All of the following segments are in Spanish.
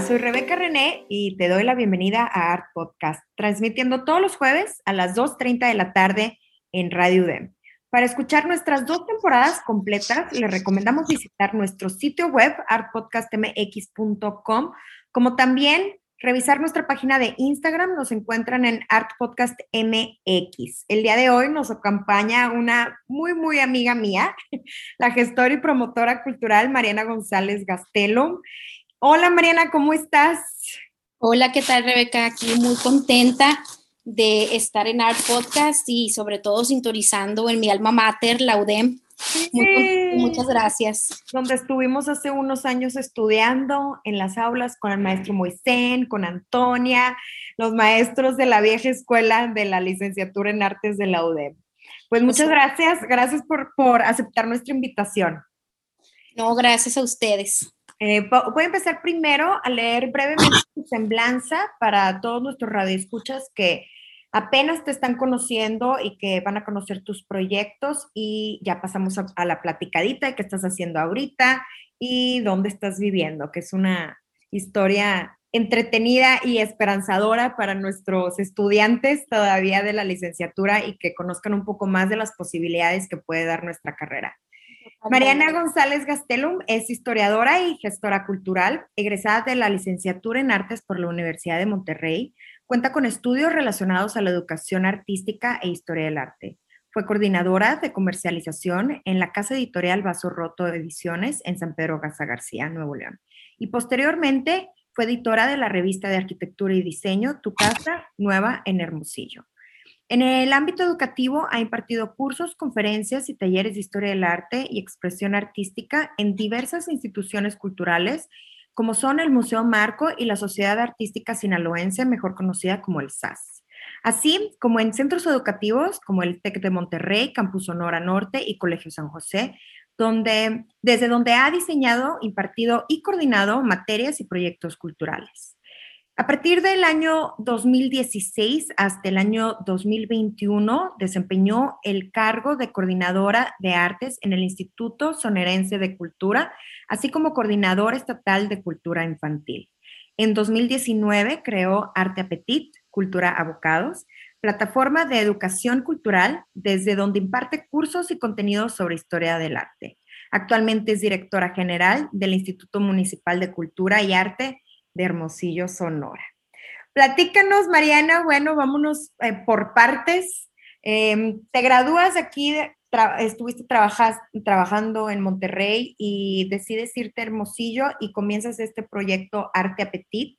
Soy Rebeca René y te doy la bienvenida a Art Podcast, transmitiendo todos los jueves a las 2.30 de la tarde en Radio UDEM. Para escuchar nuestras dos temporadas completas, les recomendamos visitar nuestro sitio web artpodcastmx.com, como también revisar nuestra página de Instagram, nos encuentran en artpodcastmx. El día de hoy nos acompaña una muy, muy amiga mía, la gestora y promotora cultural Mariana González Gastelum. Hola Mariana, ¿cómo estás? Hola, ¿qué tal Rebeca? Aquí muy contenta de estar en Art Podcast y sobre todo sintonizando en mi alma mater, la UDEM. muchas gracias. Donde estuvimos hace unos años estudiando en las aulas con el maestro Moisén, con Antonia, los maestros de la vieja escuela de la licenciatura en artes de la UDEM. Pues muchas gracias, gracias por, por aceptar nuestra invitación. No, gracias a ustedes. Eh, voy a empezar primero a leer brevemente tu semblanza para todos nuestros radioescuchas que apenas te están conociendo y que van a conocer tus proyectos y ya pasamos a, la platicadita de qué estás haciendo ahorita y dónde estás viviendo, que es una historia entretenida y esperanzadora para nuestros estudiantes todavía de la licenciatura y que conozcan un poco más de las posibilidades que puede dar nuestra carrera. Mariana González Gastelum es historiadora y gestora cultural, egresada de la licenciatura en artes por la Universidad de Monterrey. Cuenta con estudios relacionados a la educación artística e historia del arte. Fue coordinadora de comercialización en la casa editorial Vaso Roto Ediciones en San Pedro Garza García, Nuevo León. Y posteriormente fue editora de la revista de arquitectura y diseño Tu Casa Nueva en Hermosillo. En el ámbito educativo ha impartido cursos, conferencias y talleres de historia del arte y expresión artística en diversas instituciones culturales, como son el Museo Marco y la Sociedad Artística Sinaloense, mejor conocida como el SAS. Así como en centros educativos como el TEC de Monterrey, Campus Sonora Norte y Colegio San José, donde, desde donde ha diseñado, impartido y coordinado materias y proyectos culturales. A partir del año 2016 hasta el año 2021 desempeñó el cargo de coordinadora de artes en el Instituto Sonerense de Cultura, así como coordinadora estatal de cultura infantil. En 2019 creó Arte Apetit, Cultura Abocados, plataforma de educación cultural desde donde imparte cursos y contenidos sobre historia del arte. Actualmente es directora general del Instituto Municipal de Cultura y Arte de Hermosillo, Sonora. Platícanos, Mariana, bueno, vámonos eh, por partes. Em, te gradúas aquí, estuviste trabajando en Monterrey y decides irte a Hermosillo y comienzas este proyecto Arte Apetit.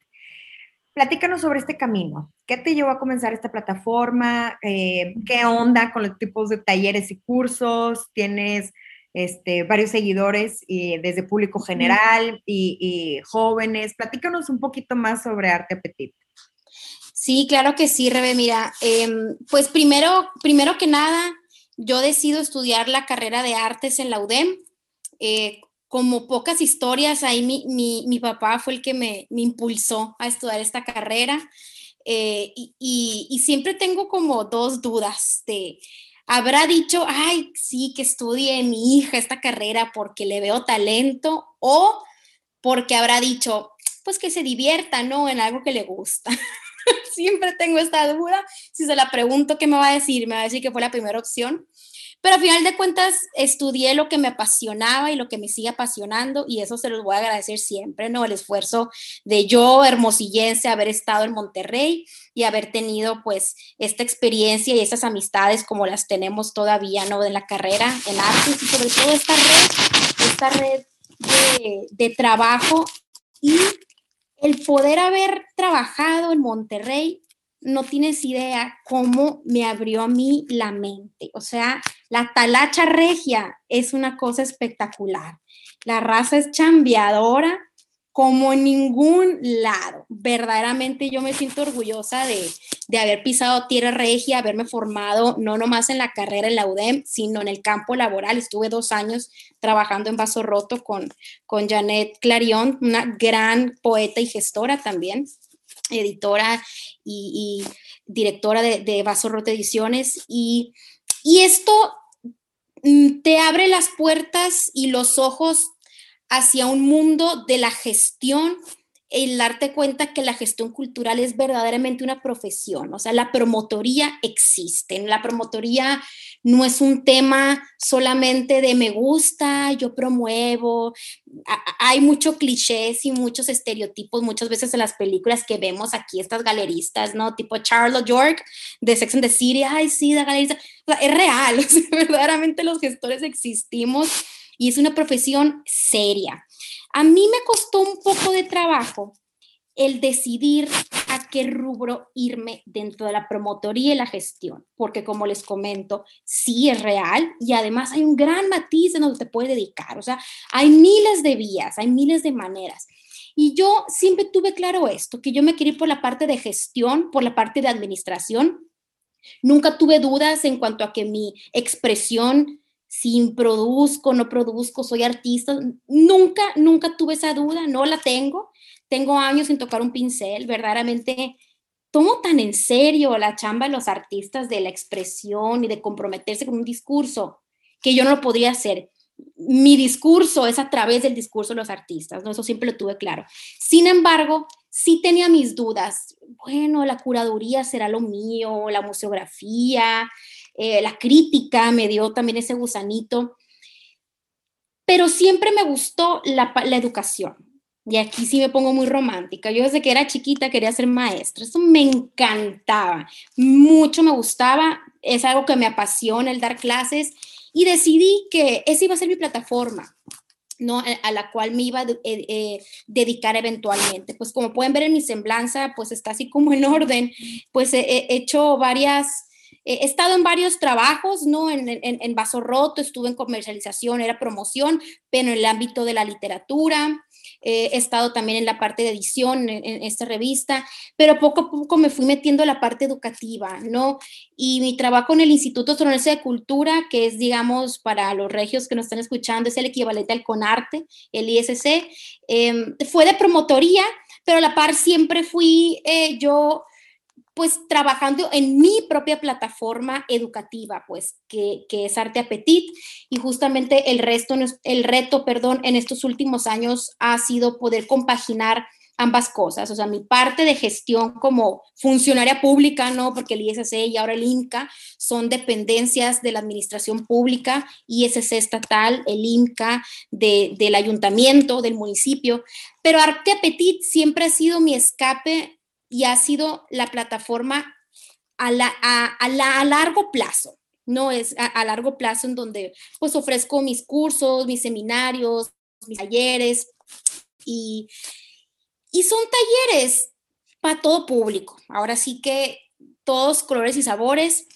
Platícanos sobre este camino. ¿Qué te llevó a comenzar esta plataforma? Eh, ¿Qué onda con los tipos de talleres y cursos? ¿Tienes este, varios seguidores y desde público general y, jóvenes. Platícanos un poquito más sobre Arte Petit. Sí, claro que sí, Rebe. Mira, em, pues primero, primero que nada, yo decido estudiar la carrera de artes en la UDEM. Eh, como pocas historias, ahí mi, papá fue el que me, impulsó a estudiar esta carrera. Eh, y, y, siempre tengo como dos dudas de habrá dicho, ay, sí, que estudie mi hija esta carrera porque le veo talento o porque habrá dicho, pues que se divierta, ¿no? En algo que le gusta. Siempre tengo esta duda. Si se la pregunto, ¿qué me va a decir? Me va a decir que fue la primera opción. Pero al final de cuentas estudié lo que me apasionaba y lo que me sigue apasionando y eso se los voy a agradecer siempre, ¿no? El esfuerzo de yo, hermosillense, haber estado en Monterrey y haber tenido pues esta experiencia y esas amistades como las tenemos todavía, ¿no? En la carrera, en artes y sobre todo esta red, esta red de, de trabajo y el poder haber trabajado en Monterrey no tienes idea cómo me abrió a mí la mente. O sea, la talacha regia es una cosa espectacular. La raza es chambeadora como en ningún lado. Verdaderamente yo me siento orgullosa de, haber pisado tierra regia, haberme formado no nomás en la carrera en la UDEM, sino en el campo laboral. Estuve dos años trabajando en Vaso Roto con, con Janet Clarion, una gran poeta y gestora también, editora y, directora de, de Vaso Roto Ediciones. Y, y esto te abre las puertas y los ojos hacia un mundo de la gestión, el darte cuenta que la gestión cultural es verdaderamente una profesión, o sea, la promotoría existe, la promotoría no es un tema solamente de me gusta, yo promuevo, hay muchos clichés y muchos estereotipos muchas veces en las películas que vemos aquí, estas galeristas, ¿no? Tipo Charlotte York de Sex and the City, ay, sí, la galerista, es real, verdaderamente los gestores existimos y es una profesión seria. A mí me costó un poco de trabajo el decidir qué rubro irme dentro de la promotoría y la gestión, porque como les comento, sí es real y además hay un gran matiz en donde te puedes dedicar, o sea, hay miles de vías, hay miles de maneras. Y yo siempre tuve claro esto, que yo me quería ir por la parte de gestión, por la parte de administración. Nunca tuve dudas en cuanto a que mi expresión si produzco, no produzco, soy artista. Nunca, nunca tuve esa duda, no la tengo. Tengo años sin tocar un pincel, verdaderamente tomo tan en serio la chamba de los artistas de la expresión y de comprometerse con un discurso que yo no lo podría hacer. Mi discurso es a través del discurso de los artistas, ¿no? Eso siempre lo tuve claro. Sin embargo, sí tenía mis dudas. Bueno, la curaduría será lo mío, la museografía, eh, la crítica me dio también ese gusanito, pero siempre me gustó la, educación. Y aquí sí me pongo muy romántica. Yo desde que era chiquita quería ser maestra. Eso me encantaba. Mucho me gustaba. Es algo que me apasiona el dar clases. Y decidí que esa iba a ser mi plataforma. ¿no? a la cual me iba a eh, eh, dedicar eventualmente. Pues como pueden ver en mi semblanza, pues está así como en orden, pues he hecho varias he estado en varios trabajos, ¿no? En, en, Vaso Roto, estuve en comercialización, era promoción, pero en el ámbito de la literatura. Eh, he estado también en la parte de edición en, esta revista, pero poco a poco me fui metiendo en la parte educativa, ¿no? Y mi trabajo en el Instituto Sonorense de Cultura, que es, digamos, para los regios que nos están escuchando, es el equivalente al CONARTE, el ISC, em, fue de promotoría, pero a la par siempre fui eh, yo pues trabajando en mi propia plataforma educativa, pues que, es Arte Apetit y justamente el resto, el reto, perdón, en estos últimos años ha sido poder compaginar ambas cosas, o sea, mi parte de gestión como funcionaria pública, ¿no? Porque el ISC y ahora el INCA son dependencias de la administración pública, ISC estatal, el INCA del ayuntamiento, del municipio, pero Arte Apetit siempre ha sido mi escape y ha sido la plataforma a, la, a, largo plazo, ¿no? Es a, largo plazo en donde pues ofrezco mis cursos, mis seminarios, mis talleres y, y son talleres para todo público. Ahora sí que todos colores y sabores.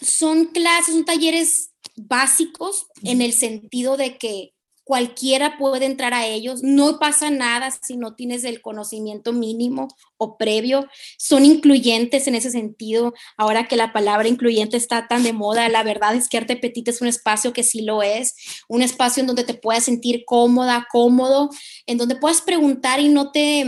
Son clases, son talleres básicos en el sentido de que cualquiera puede entrar a ellos, no pasa nada si no tienes el conocimiento mínimo o previo, son incluyentes en ese sentido, ahora que la palabra incluyente está tan de moda, la verdad es que Arte Petit es un espacio que sí lo es, un espacio en donde te puedas sentir cómoda, cómodo, en donde puedas preguntar y no te...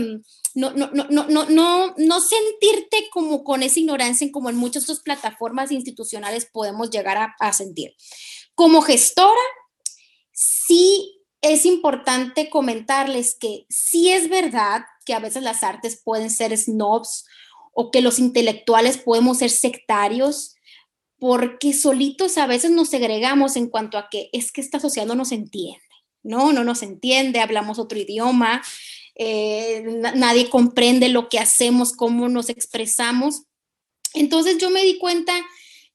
No, no, no, no, no, no, sentirte como con esa ignorancia como en muchas otras plataformas institucionales podemos llegar a, a sentir. Como gestora, sí es importante comentarles que sí es verdad que a veces las artes pueden ser snobs o que los intelectuales podemos ser sectarios, porque solitos a veces nos segregamos en cuanto a que es que esta sociedad no nos entiende, ¿no? No nos entiende, hablamos otro idioma, eh, nadie comprende lo que hacemos, cómo nos expresamos. Entonces yo me di cuenta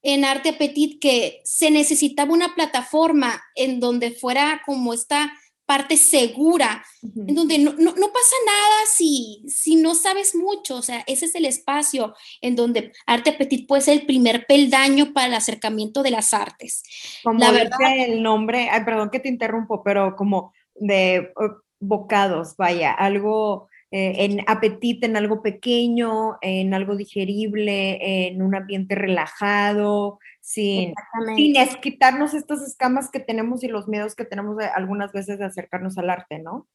en Arte Petit que se necesitaba una plataforma en donde fuera como esta parte segura, en donde no, pasa nada si, si no sabes mucho, o sea, ese es el espacio en donde Arte Petit puede ser el primer peldaño para el acercamiento de las artes. Como la verdad, el nombre, ay, perdón que te interrumpo, pero como de bocados, vaya, algo eh, en apetito, en algo pequeño, en algo digerible, en un ambiente relajado, sin, sin quitarnos estas escamas que tenemos y los miedos que tenemos algunas veces de acercarnos al arte, ¿no?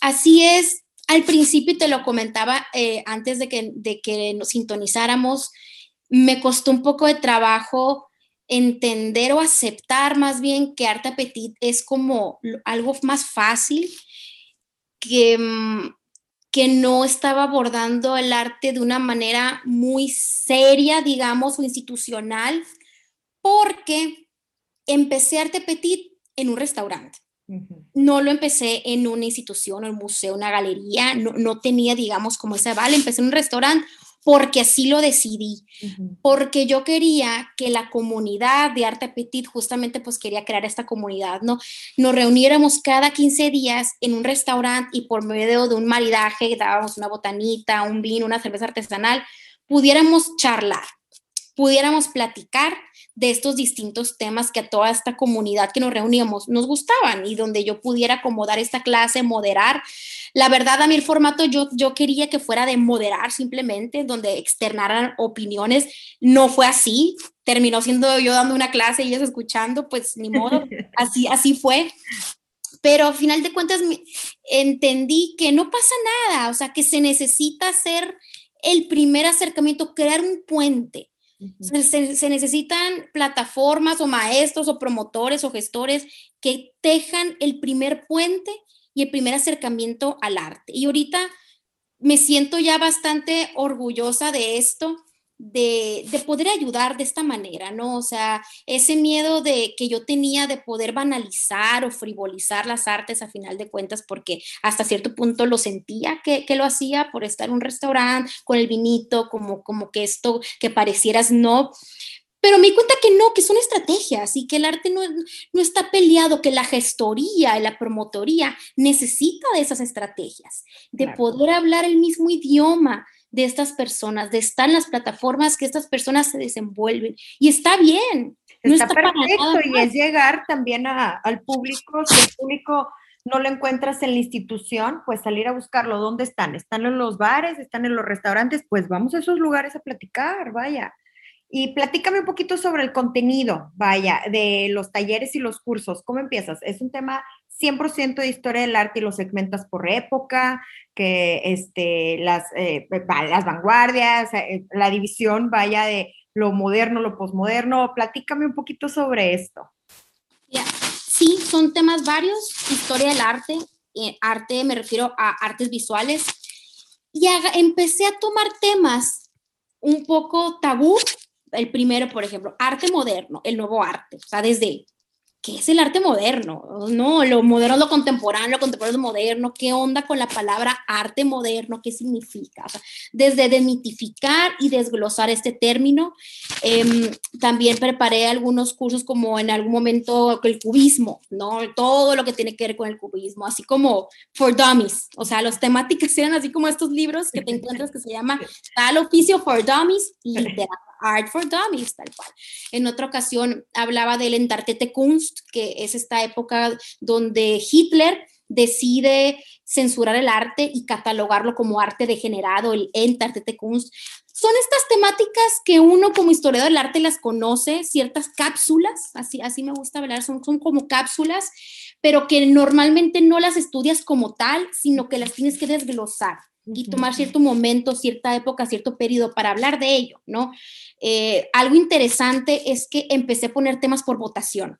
Así es. Al principio te lo comentaba eh, antes de que, de que nos sintonizáramos, me costó un poco de trabajo entender o aceptar más bien que arte petit es como algo más fácil, que, mm, que no estaba abordando el arte de una manera muy seria, digamos, o institucional, porque empecé arte petit en un restaurante. No lo empecé en una institución, un museo, una galería, no, no tenía, digamos, como ese vale, empecé en un restaurante porque así lo decidí, porque yo quería que la comunidad de Arte Petit, justamente pues quería crear esta comunidad, ¿no? Nos reuniéramos cada 15 días en un restaurante y por medio de un maridaje, dábamos una botanita, un vino, una cerveza artesanal, pudiéramos charlar, pudiéramos platicar de estos distintos temas que a toda esta comunidad que nos reuníamos nos gustaban y donde yo pudiera acomodar esta clase, moderar. La verdad, a mí el formato yo, yo quería que fuera de moderar simplemente, donde externaran opiniones. No fue así. Terminó siendo yo dando una clase y ellos escuchando, pues ni modo. Así, así fue pero al final de cuentas entendí que no pasa nada, o sea, que se necesita hacer el primer acercamiento, crear un puente se, necesitan plataformas o maestros o promotores o gestores que tejan el primer puente y el primer acercamiento al arte. Y ahorita me siento ya bastante orgullosa de esto de, poder ayudar de esta manera, ¿no? O sea, ese miedo de que yo tenía de poder banalizar o frivolizar las artes a final de cuentas, porque hasta cierto punto lo sentía que, lo hacía por estar en un restaurante con el vinito, como, como que esto que parecieras no. Pero me di cuenta que no, que son estrategias y que el arte no, no está peleado, que la gestoría, la promotoría necesita de esas estrategias, de poder hablar el mismo idioma, de estas personas, de estar en las plataformas que estas personas se desenvuelven. Y está bien. está, perfecto y es llegar también al público, si el público no lo encuentras en la institución, pues salir a buscarlo. ¿Dónde están? ¿Están en los bares? ¿Están en los restaurantes? Pues vamos a esos lugares a platicar, vaya. Y platícame un poquito sobre el contenido, vaya, de los talleres y los cursos. ¿Cómo empiezas? ¿Es un tema 100% de historia del arte y los segmentas por época? Que este, las, eh, las vanguardias, eh, la división vaya de lo moderno, lo posmoderno. Platícame un poquito sobre esto. Sí, son temas varios, historia del arte, eh, arte me refiero a artes visuales, y empecé a tomar temas un poco tabú. El primero, por ejemplo, arte moderno, el nuevo arte, o sea, desde ¿qué es el arte moderno? No, lo moderno es lo contemporáneo, lo contemporáneo es lo moderno, ¿qué onda con la palabra arte moderno? ¿Qué significa? desde demitificar y desglosar este término, em, también preparé algunos cursos como en algún momento el cubismo, ¿no? Todo lo que tiene que ver con el cubismo, así como for dummies, o sea, las temáticas eran así como estos libros que te encuentras que se llama Tal oficio for dummies, literal Art for Dummies, tal cual. En otra ocasión hablaba del Entartete Kunst, que es esta época donde Hitler decide censurar el arte y catalogarlo como arte degenerado, el Entartete Kunst. Son estas temáticas que uno como historiador del arte las conoce, ciertas cápsulas, así, así me gusta hablar, son, son como cápsulas, pero que normalmente no las estudias como tal, sino que las tienes que desglosar y tomar cierto momento, cierta época, cierto periodo para hablar de ello, ¿no? Eh, algo interesante es que empecé a poner temas por votación.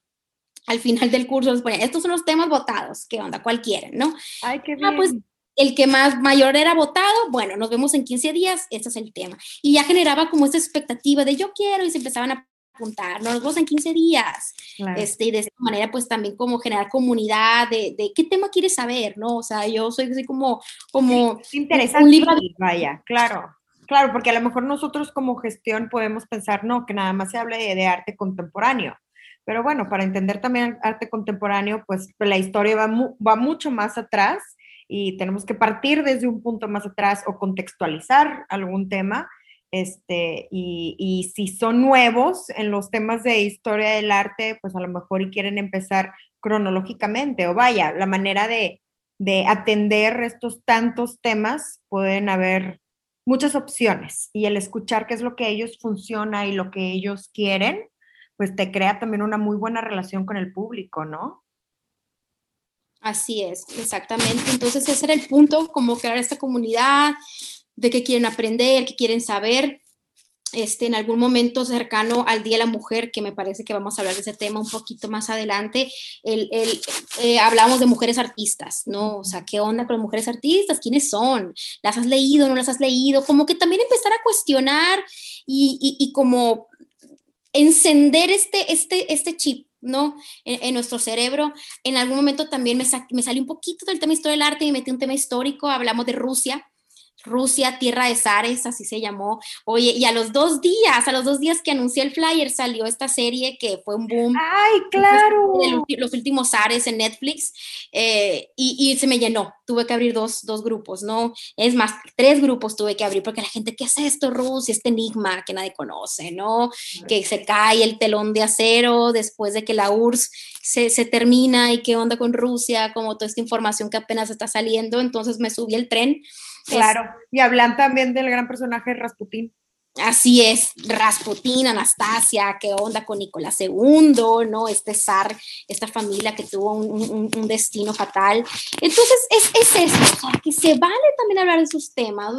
Al final del curso les ponía, estos son los temas votados, ¿qué onda? ¿Cuál quieren, no? Ay, qué bien. Ah, pues el que más mayor era votado, bueno, nos vemos en 15 días, este es el tema. Y ya generaba como esa expectativa de yo quiero y se empezaban a apuntar, nos vemos en 15 días. Este, y de esta manera, pues también como generar comunidad de, de, qué tema quieres saber, ¿no? O sea, yo soy así como, como interesante, un libro. Vaya, claro. Claro, porque a lo mejor nosotros como gestión podemos pensar, no, que nada más se hable de, arte contemporáneo. Pero bueno, para entender también arte contemporáneo, pues la historia va, va mucho más atrás y tenemos que partir desde un punto más atrás o contextualizar algún tema este, y, si son nuevos en los temas de historia del arte, pues a lo mejor y quieren empezar cronológicamente, o vaya, la manera de, de atender estos tantos temas, pueden haber muchas opciones y el escuchar qué es lo que ellos funciona y lo que ellos quieren, pues te crea también una muy buena relación con el público, ¿no? Así es, exactamente. Entonces ese era el punto, como crear esta comunidad de que quieren aprender, que quieren saber. Este, en algún momento cercano al Día de la Mujer, que me parece que vamos a hablar de ese tema un poquito más adelante, el, el eh, hablamos de mujeres artistas, ¿no? O sea, ¿qué onda con las mujeres artistas? ¿Quiénes son? ¿Las has leído? ¿No las has leído? Como que también empezar a cuestionar y, y, y como encender este, este, este chip, ¿no? En, nuestro cerebro. En algún momento también me, me salió un poquito del tema historia del arte y metí un tema histórico, hablamos de Rusia Rusia, Tierra de Zares, así se llamó. Oye, y a los dos días, a los dos días que anuncié el flyer, salió esta serie que fue un boom. ¡Ay, claro! los últimos Zares en Netflix, eh, y, se me llenó. Tuve que abrir dos, dos, grupos, ¿no? Es más, tres grupos tuve que abrir, porque la gente, ¿qué es esto, Rusia? Este enigma que nadie conoce, ¿no? Que se cae el telón de acero después de que la URSS se, se termina y qué onda con Rusia, como toda esta información que apenas está saliendo. Entonces me subí el tren Claro, y hablan también del gran personaje Rasputín. Así es, Rasputín, Anastasia, qué onda con Nicolás II, ¿no? Este zar, esta familia que tuvo un, destino fatal. Entonces, es, es eso, que se vale también hablar de esos temas.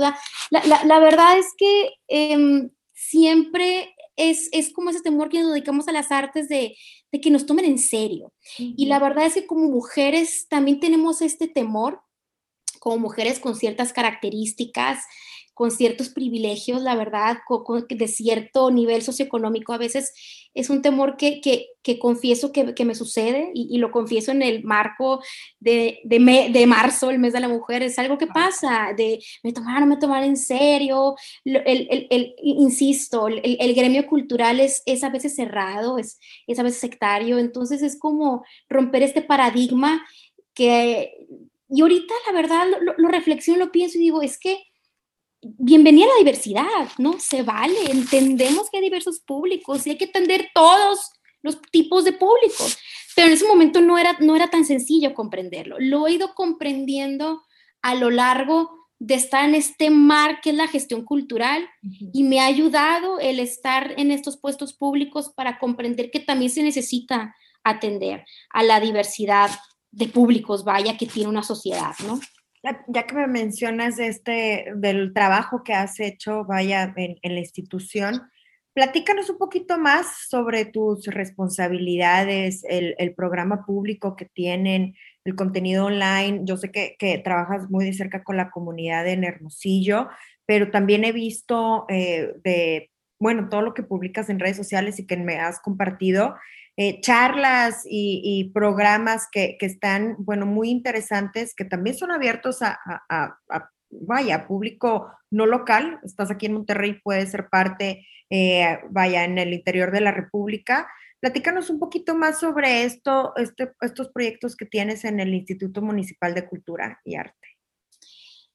la, verdad es que em, siempre es, es, como ese temor que nos dedicamos a las artes de, de que nos tomen en serio. Y la verdad es que como mujeres también tenemos este temor como mujeres con ciertas características, con ciertos privilegios, la verdad, de cierto nivel socioeconómico. A veces es un temor que, que, confieso que, que, me sucede y, lo confieso en el marco de, de, de, marzo, el mes de la mujer. Es algo que pasa, de me tomar, no me tomar en serio. El, el, el insisto, el, gremio cultural es, es a veces cerrado, es, es a veces sectario. Entonces es como romper este paradigma que y ahorita, la verdad, lo, lo, reflexiono, lo pienso y digo, es que bienvenida a la diversidad, ¿no? Se vale, entendemos que hay diversos públicos y hay que atender todos los tipos de públicos, pero en ese momento no era, no era tan sencillo comprenderlo. Lo he ido comprendiendo a lo largo de estar en este mar que es la gestión cultural y me ha ayudado el estar en estos puestos públicos para comprender que también se necesita atender a la diversidad de públicos, vaya, que tiene una sociedad, ¿no? Ya que me mencionas este, del trabajo que has hecho, vaya, en, la institución, platícanos un poquito más sobre tus responsabilidades, el, el, programa público que tienen, el contenido online. Yo sé que, que, trabajas muy de cerca con la comunidad en Hermosillo, pero también he visto eh, de, bueno, todo lo que publicas en redes sociales y que me has compartido, eh, charlas y, programas que, están, bueno, muy interesantes, que también son abiertos a, vaya, público no local. Estás aquí en Monterrey, puedes ser parte, eh, vaya, en el interior de la República. Platícanos un poquito más sobre esto, este, estos proyectos que tienes en el Instituto Municipal de Cultura y Arte.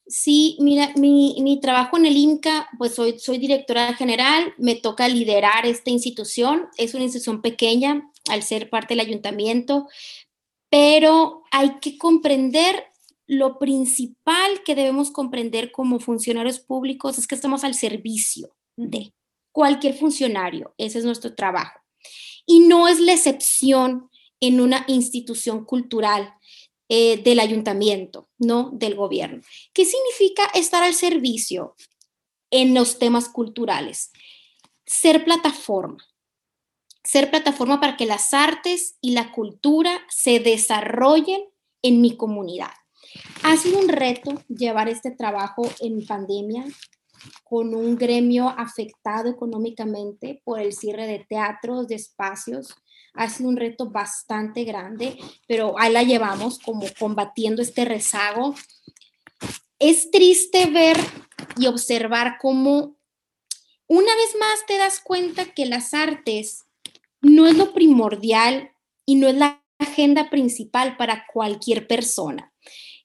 Sí, mira, mi, trabajo en el INCA, pues soy, soy directora general, me toca liderar esta institución, es una institución pequeña al ser parte del ayuntamiento, pero hay que comprender lo principal que debemos comprender como funcionarios públicos es que estamos al servicio de cualquier funcionario, ese es nuestro trabajo. Y no es la excepción en una institución cultural eh, del ayuntamiento, no del gobierno. ¿Qué significa estar al servicio en los temas culturales? Ser plataforma. Ser plataforma para que las artes y la cultura se desarrollen en mi comunidad. Ha sido un reto llevar este trabajo en pandemia con un gremio afectado económicamente por el cierre de teatros, de espacios, ha sido un reto bastante grande, pero ahí la llevamos como combatiendo este rezago. Es triste ver y observar cómo una vez más te das cuenta que las artes no es lo primordial y no es la agenda principal para cualquier persona.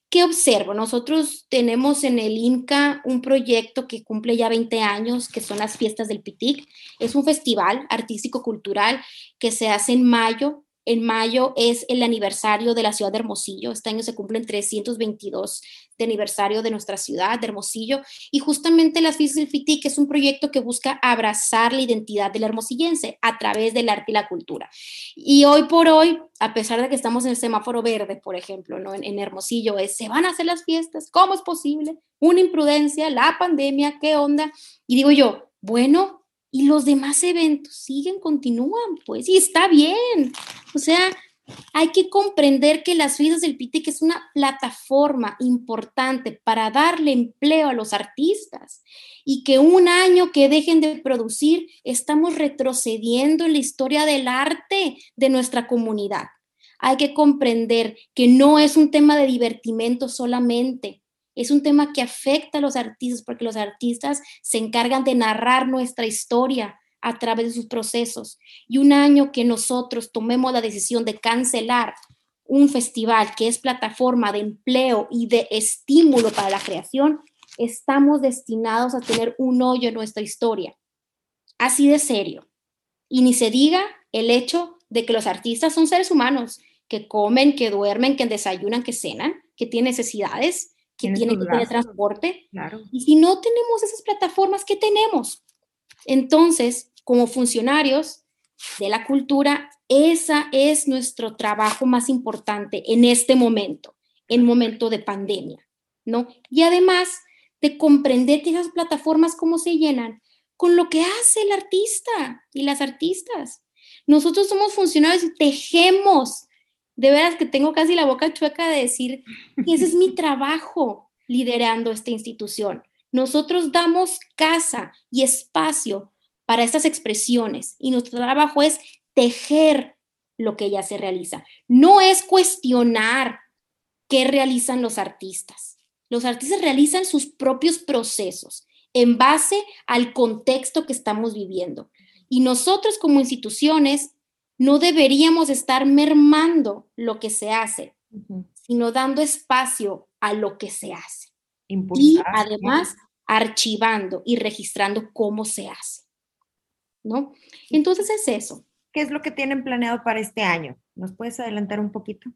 ¿Qué observo? Nosotros tenemos en el INCA un proyecto que cumple ya 20 años, que son las fiestas del Pitic. Es un festival artístico-cultural que se hace en mayo en mayo es el aniversario de la ciudad de Hermosillo. Este año se cumplen 322 de aniversario de nuestra ciudad, de Hermosillo. Y justamente Fiestas del FITIC es un proyecto que busca abrazar la identidad del hermosillense a través del arte y la cultura. Y hoy por hoy, a pesar de que estamos en el semáforo verde, por ejemplo, ¿no? en, Hermosillo, se van a hacer las fiestas, ¿cómo es posible? Una imprudencia, la pandemia, ¿qué onda? Y digo yo, bueno, y los demás eventos siguen, continúan, pues, y está bien. O sea, hay que comprender que las vidas del PITEC es una plataforma importante para darle empleo a los artistas y que un año que dejen de producir, estamos retrocediendo en la historia del arte de nuestra comunidad. Hay que comprender que no es un tema de divertimento solamente, es un tema que afecta a los artistas porque los artistas se encargan de narrar nuestra historia a través de sus procesos. Y un año que nosotros tomemos la decisión de cancelar un festival que es plataforma de empleo y de estímulo para la creación, estamos destinados a tener un hoyo en nuestra historia. Así de serio. Y ni se diga el hecho de que los artistas son seres humanos, que comen, que duermen, que desayunan, que cenan, que tienen necesidades tiene que tener transporte. Y si no tenemos esas plataformas, ¿qué tenemos? Entonces, como funcionarios de la cultura, esa es nuestro trabajo más importante en este momento, en momento de pandemia, ¿no? Y además de comprender que esas plataformas cómo se llenan con lo que hace el artista y las artistas. Nosotros somos funcionarios y tejemos de veras que tengo casi la boca chueca de decir que ese es mi trabajo liderando esta institución. Nosotros damos casa y espacio para estas expresiones y nuestro trabajo es tejer lo que ya se realiza. No es cuestionar qué realizan los artistas. Los artistas realizan sus propios procesos en base al contexto que estamos viviendo. Y nosotros como instituciones no deberíamos estar mermando lo que se hace, sino dando espacio a lo que se hace. y además archivando y registrando cómo se hace. ¿No? Entonces es eso. ¿Qué es lo que tienen planeado para este año? ¿Nos puedes adelantar un poquito?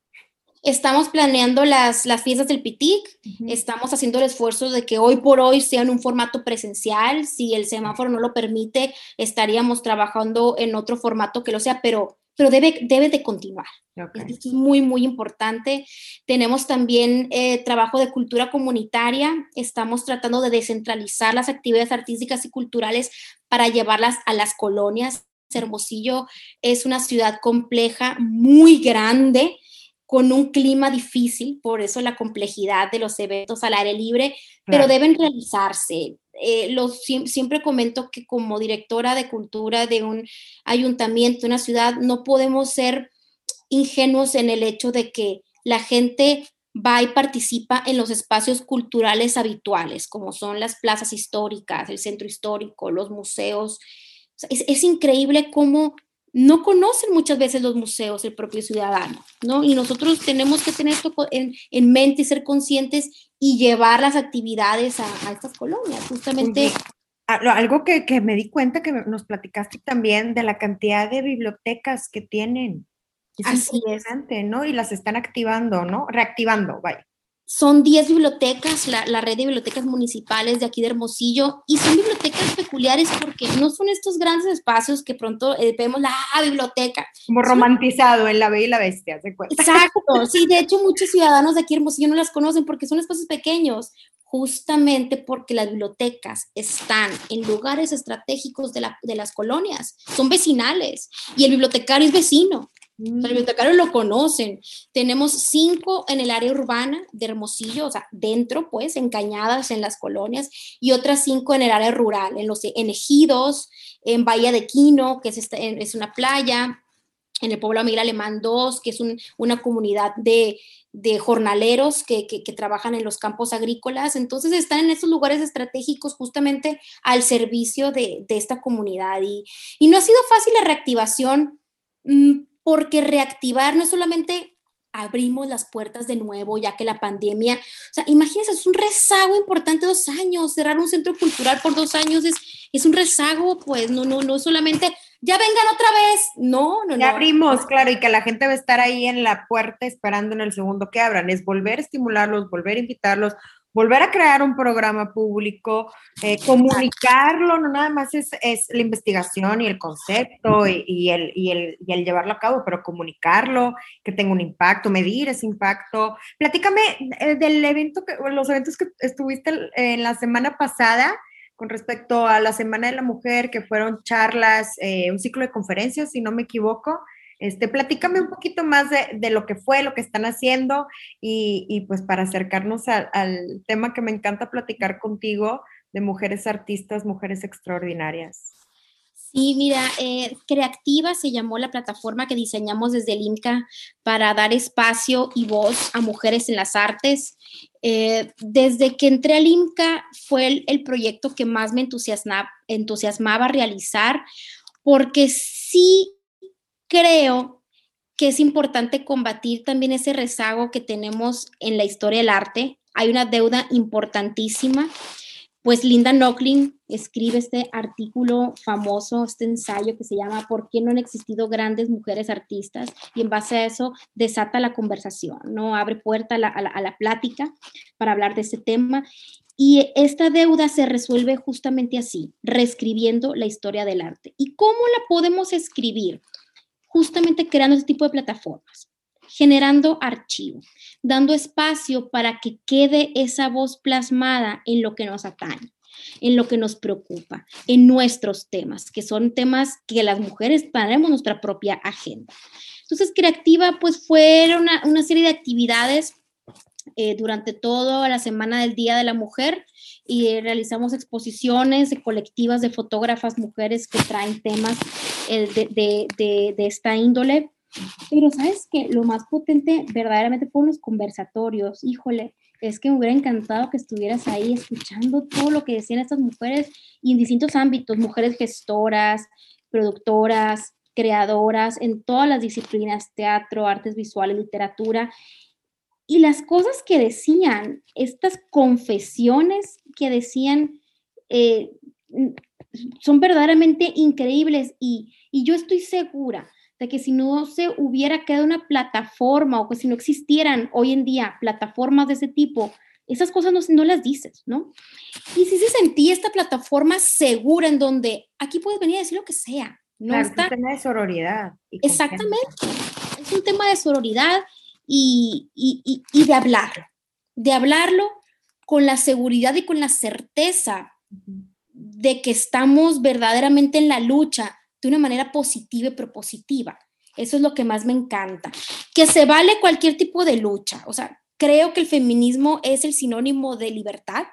Estamos planeando las, las fiestas del PITIC, estamos haciendo el esfuerzo de que hoy por hoy sea en un formato presencial, si el semáforo no lo permite, estaríamos trabajando en otro formato que lo sea, pero, pero debe, debe de continuar. es muy, muy importante. Tenemos también eh, trabajo de cultura comunitaria, estamos tratando de descentralizar las actividades artísticas y culturales para llevarlas a las colonias. Hermosillo es una ciudad compleja, muy grande, con un clima difícil, por eso la complejidad de los eventos al aire libre, pero deben realizarse. Eh, siempre comento que como directora de cultura de un ayuntamiento, una ciudad, no podemos ser ingenuos en el hecho de que la gente va y participa en los espacios culturales habituales, como son las plazas históricas, el centro histórico, los museos. Es, es increíble cómo no conocen muchas veces los museos el propio ciudadano, ¿no? Y nosotros tenemos que tener esto en, mente y ser conscientes y llevar las actividades a, estas colonias, justamente. Algo que, me di cuenta que nos platicaste también de la cantidad de bibliotecas que tienen. Es Así es. ¿no? Y las están activando, ¿no? Reactivando, vaya. Son 10 bibliotecas, la, red de bibliotecas municipales de aquí de Hermosillo, y son bibliotecas peculiares porque no son estos grandes espacios que pronto eh, vemos la biblioteca. Como romantizado en La Bella y la Bestia, ¿se cuenta? Exacto, sí, de hecho muchos ciudadanos de aquí Hermosillo no las conocen porque son espacios pequeños, justamente porque las bibliotecas están en lugares estratégicos de, la, de las colonias, son vecinales, y el bibliotecario es vecino. Los mm. bibliotecarios lo conocen. Tenemos cinco en el área urbana de Hermosillo, o sea, dentro, pues, encañadas en las colonias, y otras cinco en el área rural, en los en Ejidos, en Bahía de Quino, que es, este, es una playa, en el pueblo Miguel Alemán 2, que es una comunidad de, jornaleros que, trabajan en los campos agrícolas. Entonces están en estos lugares estratégicos justamente al servicio de, esta comunidad. Y, y, no ha sido fácil la reactivación mm, porque reactivar no es solamente abrimos las puertas de nuevo, ya que la pandemia, o sea, imagínense, es un rezago importante dos años, cerrar un centro cultural por dos años es, es un rezago, pues no, no, no solamente ya vengan otra vez. No, no, ya abrimos, claro, y que la gente va a estar ahí en la puerta esperando en el segundo que abran. Es volver a estimularlos, volver a invitarlos, volver a crear un programa público, eh, comunicarlo, no nada más es, la investigación y el concepto y, el, y, el, y, el, llevarlo a cabo, pero comunicarlo, que tenga un impacto, medir ese impacto. Platícame eh, del evento, que, los eventos que estuviste en la semana pasada con respecto a la Semana de la Mujer, que fueron charlas, eh, un ciclo de conferencias, si no me equivoco. Este, platícame un poquito más de, lo que fue, lo que están haciendo y, pues para acercarnos al tema que me encanta platicar contigo de mujeres artistas, mujeres extraordinarias. Sí, mira, eh, Creativa se llamó la plataforma que diseñamos desde el INCA para dar espacio y voz a mujeres en las artes. Eh, desde que entré al INCA fue el, proyecto que más me entusiasmaba, entusiasmaba realizar porque sí creo que es importante combatir también ese rezago que tenemos en la historia del arte. Hay una deuda importantísima. Pues Linda Nocklin escribe este artículo famoso, este ensayo que se llama ¿Por qué no han existido grandes mujeres artistas? Y en base a eso desata la conversación, ¿no? Abre puerta a la, plática para hablar de ese tema. Y esta deuda se resuelve justamente así, reescribiendo la historia del arte. ¿Y cómo la podemos escribir? Justamente creando ese tipo de plataformas, generando archivos, dando espacio para que quede esa voz plasmada en lo que nos atañe en lo que nos preocupa, en nuestros temas, que son temas que las mujeres tenemos nuestra propia agenda. Entonces, Creativa, pues fue una, una serie de actividades eh, durante toda la semana del Día de la Mujer y realizamos exposiciones colectivas de fotógrafas mujeres que traen temas de, de, de, esta índole. Pero sabes que lo más potente verdaderamente fueron los conversatorios. Híjole, es que me hubiera encantado que estuvieras ahí escuchando todo lo que decían estas mujeres y en distintos ámbitos, mujeres gestoras, productoras, creadoras en todas las disciplinas, teatro, artes visuales, literatura, y las cosas que decían, estas confesiones que decían, eh, son verdaderamente increíbles y, yo estoy segura de que si no se hubiera quedado una plataforma o que si no existieran hoy en día plataformas de ese tipo, esas cosas no, no las dices, ¿no? Y si se sentía esta plataforma segura en donde aquí puedes venir a decir lo que sea. No es un tema de sororidad. Exactamente. Es un tema de sororidad y, de hablarlo, de hablarlo con la seguridad y con la certeza de que estamos verdaderamente en la lucha de una manera positiva y propositiva. Eso es lo que más me encanta. Que se vale cualquier tipo de lucha. O sea, creo que el feminismo es el sinónimo de libertad.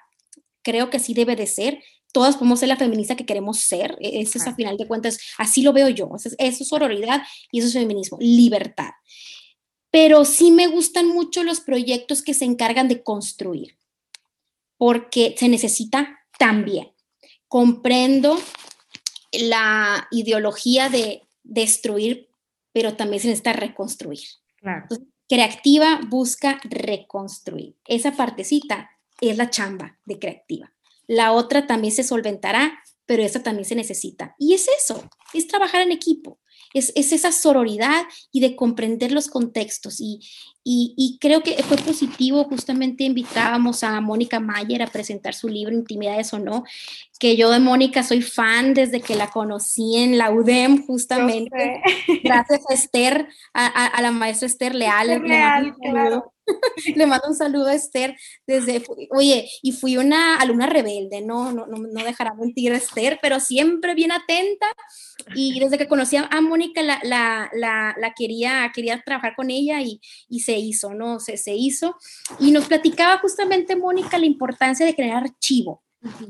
Creo que así debe de ser. Todas podemos ser la feminista que queremos ser. E-, eso es a final de cuentas, así lo veo yo. Eso es sororidad y eso es feminismo, libertad pero sí me gustan mucho los proyectos que se encargan de construir, porque se necesita también. Comprendo la ideología de destruir, pero también se necesita reconstruir. creativa busca reconstruir. Esa partecita es la chamba de creativa. La otra también se solventará, pero esa también se necesita. Y es eso, es trabajar en equipo es, esa sororidad y de comprender los contextos. Y, y, creo que fue positivo, justamente invitábamos a Mónica Mayer a presentar su libro Intimidades o no, que yo de Mónica soy fan desde que la conocí en la UDEM, justamente. Gracias a Esther, a, la maestra Esther Leal. Leal claro. Le mando un saludo a Esther desde, oye, y fui una alumna rebelde, no, no, no, dejará mentir Esther, pero siempre bien atenta. Y desde que conocí a Mónica, la, la, la, quería, quería trabajar con ella y, y se hizo, ¿no? Se, se hizo. Y nos platicaba justamente Mónica la importancia de crear archivo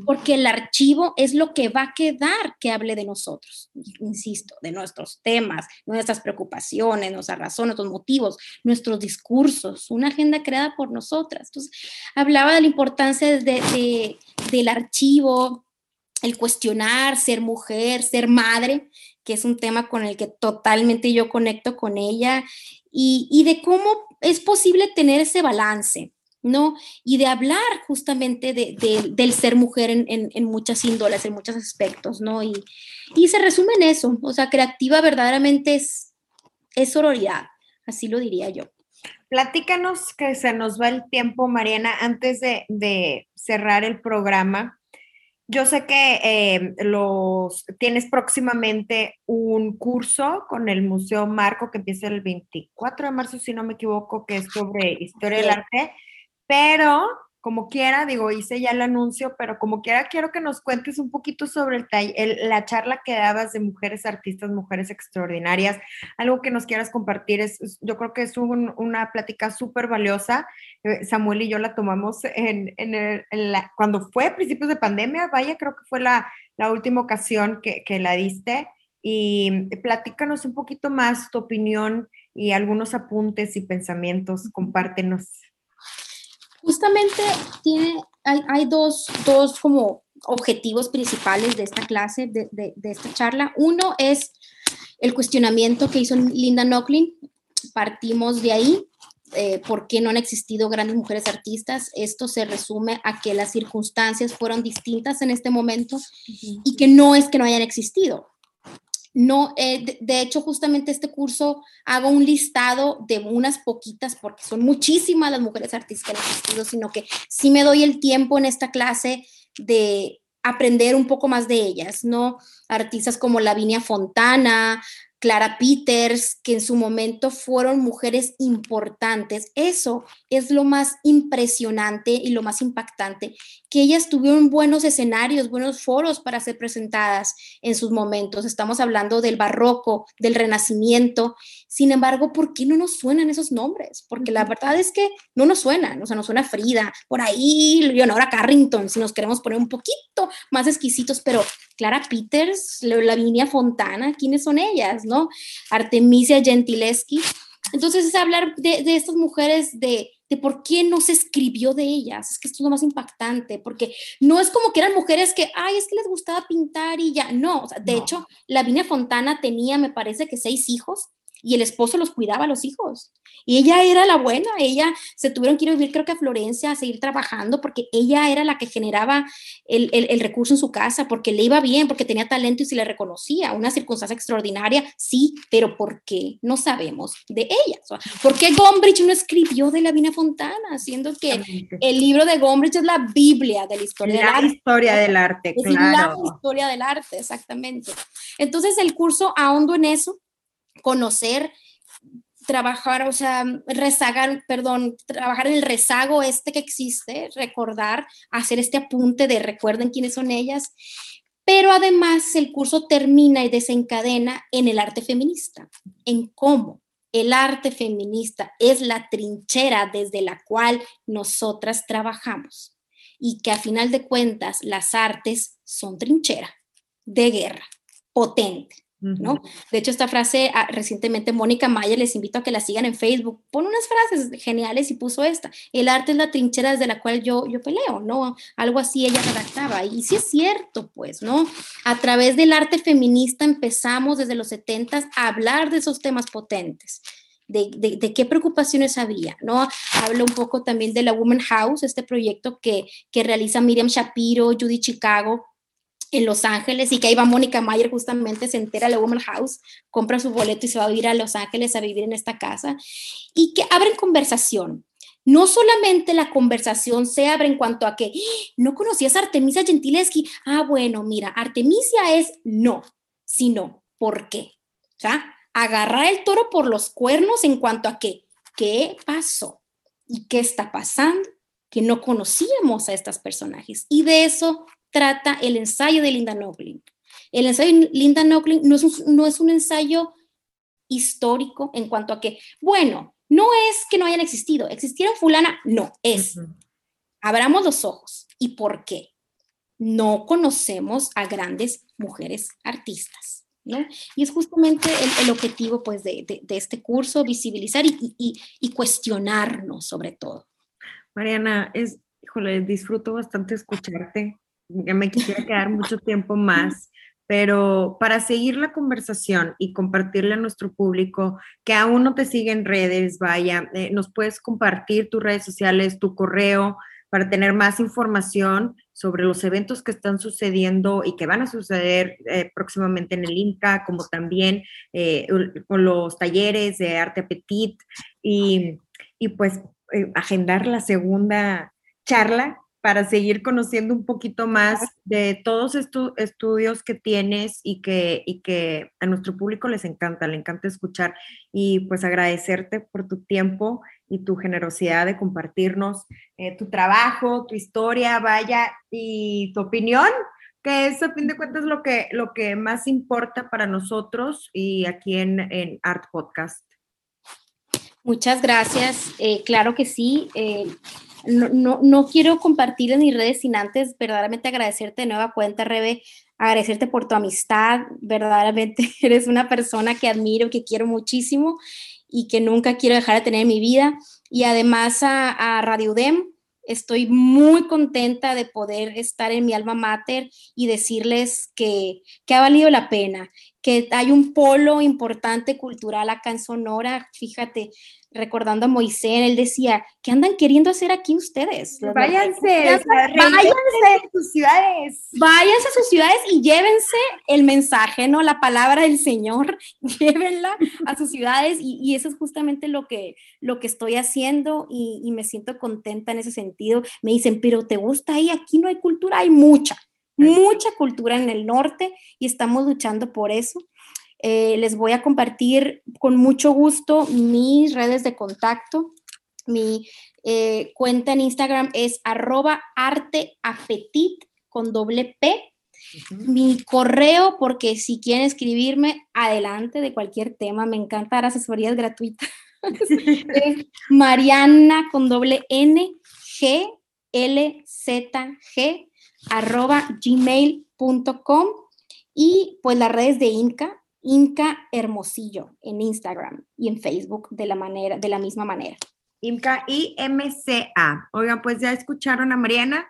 porque el archivo es lo que va a quedar que hable de nosotros, insisto, de nuestros temas, nuestras preocupaciones, nuestras razones, nuestros motivos, nuestros discursos, una agenda creada por nosotras. Entonces, hablaba de la importancia de, del archivo, el cuestionar, ser mujer, ser madre, que es un tema con el que totalmente yo conecto con ella, y, y de cómo es posible tener ese balance ¿no? Y de hablar justamente del ser mujer en, muchas índoles, en muchos aspectos, ¿no? Y, se resume en eso, o sea, creativa verdaderamente es, es sororidad, así lo diría yo. Platícanos que se nos va el tiempo, Mariana, antes de, cerrar el programa. Yo sé que eh, los, tienes próximamente un curso con el Museo Marco que empieza el 24 de marzo, si no me equivoco, que es sobre historia del arte. Pero, como quiera, digo, hice ya el anuncio, pero como quiera, quiero que nos cuentes un poquito sobre el, la charla que dabas de mujeres artistas, mujeres extraordinarias, algo que nos quieras compartir. Es, yo creo que es una plática súper valiosa. Eh, Samuel y yo la tomamos en, cuando fue a principios de pandemia, vaya, creo que fue la, última ocasión que, que la diste. Y platícanos un poquito más tu opinión y algunos apuntes y pensamientos, compártenos. Justamente tiene, hay, dos, dos, como objetivos principales de esta clase, de, de, esta charla. Uno es el cuestionamiento que hizo Linda Nocklin. Partimos de ahí. Eh, ¿Por qué no han existido grandes mujeres artistas? Esto se resume a que las circunstancias fueron distintas en este momento y que no es que no hayan existido, no, eh, de, hecho, justamente este curso hago un listado de unas poquitas, porque son muchísimas las mujeres artistas que han existido, sino que sí me doy el tiempo en esta clase de aprender un poco más de ellas, ¿no? Artistas como Lavinia Fontana, Clara Peters, que en su momento fueron mujeres importantes. Eso es lo más impresionante y lo más impactante, que ellas tuvieron buenos escenarios, buenos foros para ser presentadas en sus momentos. Estamos hablando del barroco, del renacimiento. Sin embargo, ¿por qué no nos suenan esos nombres? Porque la verdad es que no nos suenan, o sea, nos suena Frida, por ahí Leonora Carrington, si nos queremos poner un poquito más exquisitos, pero Clara Peters, Lavinia Fontana, ¿quiénes son ellas? ¿No? Artemisia Gentileschi. Entonces es hablar de, estas mujeres, de, por qué no se escribió de ellas. Es que esto es lo más impactante, porque no es como que eran mujeres que, ay, es que les gustaba pintar y ya. No, de hecho, Lavinia Fontana tenía, me parece que seis hijos y el esposo los cuidaba a los hijos. Y ella era la buena, ella se tuvieron que ir a vivir creo que a Florencia a seguir trabajando porque ella era la que generaba el, el, recurso en su casa, porque le iba bien, porque tenía talento y se le reconocía. Una circunstancia extraordinaria, sí, pero ¿por qué? No sabemos de ella. ¿Por qué Gombrich no escribió de la Vina Fontana? Siendo que el libro de Gombrich es la Biblia de la historia del arte. historia del arte, es La historia del arte, exactamente. Entonces el curso ahondo en eso conocer, trabajar, o sea, rezagar, perdón, trabajar en el rezago este que existe, recordar, hacer este apunte de recuerden quiénes son ellas, pero además el curso termina y desencadena en el arte feminista, en cómo el arte feminista es la trinchera desde la cual nosotras trabajamos y que a final de cuentas las artes son trinchera de guerra potente ¿no? De hecho, esta frase ah, recientemente Mónica Mayer les invito a que la sigan en Facebook. Pone unas frases geniales y puso esta. El arte es la trinchera desde la cual yo, yo peleo, ¿no? Algo así ella redactaba. Y sí es cierto, pues, ¿no? A través del arte feminista empezamos desde los 70 a hablar de esos temas potentes. De, de, qué preocupaciones había, ¿no? Hablo un poco también de la Woman House, este proyecto que, que realiza Miriam Shapiro, Judy Chicago, en Los Ángeles y que ahí va Mónica Mayer justamente, se entera la Woman House, compra su boleto y se va a ir a Los Ángeles a vivir en esta casa y que abren conversación. No solamente la conversación se abre en cuanto a que ¡Ah! no conocías a Artemisia Gentileschi. Ah, bueno, mira, Artemisia es no, sino ¿por qué? O agarrar el toro por los cuernos en cuanto a que, ¿qué pasó? ¿Y qué está pasando? Que no conocíamos a estas personajes. Y de eso trata el ensayo de Linda Nochlin. El ensayo de Linda Nochlin no es, un, no es un ensayo histórico en cuanto a que, bueno, no es que no hayan existido, existieron fulana, no, es. Abramos los ojos. ¿Y por qué? No conocemos a grandes mujeres artistas. ¿no? Y es justamente el, objetivo pues, de, este curso, visibilizar y, y, cuestionarnos sobre todo. Mariana, es, híjole, disfruto bastante escucharte me quisiera quedar mucho tiempo más, pero para seguir la conversación y compartirle a nuestro público que aún no te sigue en redes, vaya, eh, nos puedes compartir tus redes sociales, tu correo, para tener más información sobre los eventos que están sucediendo y que van a suceder eh, próximamente en el INCA, como también eh, con los talleres de arte petit y, y pues eh, agendar la segunda charla para seguir conociendo un poquito más de todos estos estudios que tienes y que, y que a nuestro público les encanta, le encanta escuchar y pues agradecerte por tu tiempo y tu generosidad de compartirnos eh, tu trabajo, tu historia, vaya, y tu opinión, que es a fin de cuentas lo que, lo que más importa para nosotros y aquí en, en Art Podcast. Muchas gracias. Eh, claro que sí. Eh, no, no, no, quiero compartir en mis redes sin antes verdaderamente agradecerte de nueva cuenta, Rebe, agradecerte por tu amistad. Verdaderamente eres una persona que admiro, que quiero muchísimo y que nunca quiero dejar de tener en mi vida. Y además a, a Radio Dem, estoy muy contenta de poder estar en mi alma mater y decirles que, que ha valido la pena, que hay un polo importante cultural acá en Sonora. Fíjate, recordando a Moisés, él decía, ¿qué andan queriendo hacer aquí ustedes? Váyanse, váyanse a sus ciudades. Váyanse a sus ciudades y llévense el mensaje, ¿no? La palabra del Señor, llévenla a sus ciudades y, eso es justamente lo que, lo que estoy haciendo y, y me siento contenta en ese sentido. Me dicen, pero ¿te gusta ahí? Aquí no hay cultura, hay mucha, mucha cultura en el norte y estamos luchando por eso. Eh, les voy a compartir con mucho gusto mis redes de contacto. Mi eh, cuenta en Instagram es arroba arteapetit con doble P. Mi correo, porque si quieren escribirme, adelante de cualquier tema, me encanta dar asesorías gratuitas. es Mariana con doble N, G, L, Z, G, arroba gmail.com y pues las redes de Inca, Inca Hermosillo en Instagram y en Facebook de la, manera, de la misma manera. Inca IMCA. Oigan, pues ya escucharon a Mariana.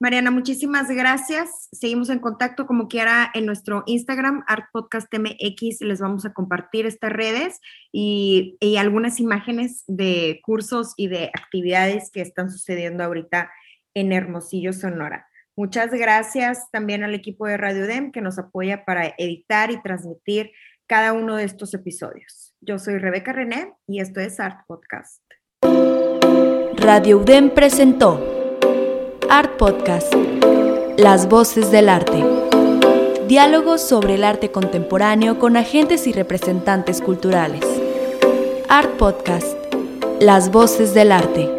Mariana, muchísimas gracias. Seguimos en contacto como quiera en nuestro Instagram, Art Podcast MX. Les vamos a compartir estas redes y, y, algunas imágenes de cursos y de actividades que están sucediendo ahorita en Hermosillo, Sonora. Muchas gracias también al equipo de Radio DEM que nos apoya para editar y transmitir cada uno de estos episodios. Yo soy Rebeca René y esto es Art Podcast. Radio UDEM presentó Art Podcast, Las Voces del Arte. Diálogos sobre el arte contemporáneo con agentes y representantes culturales. Art Podcast, Las Voces del Arte.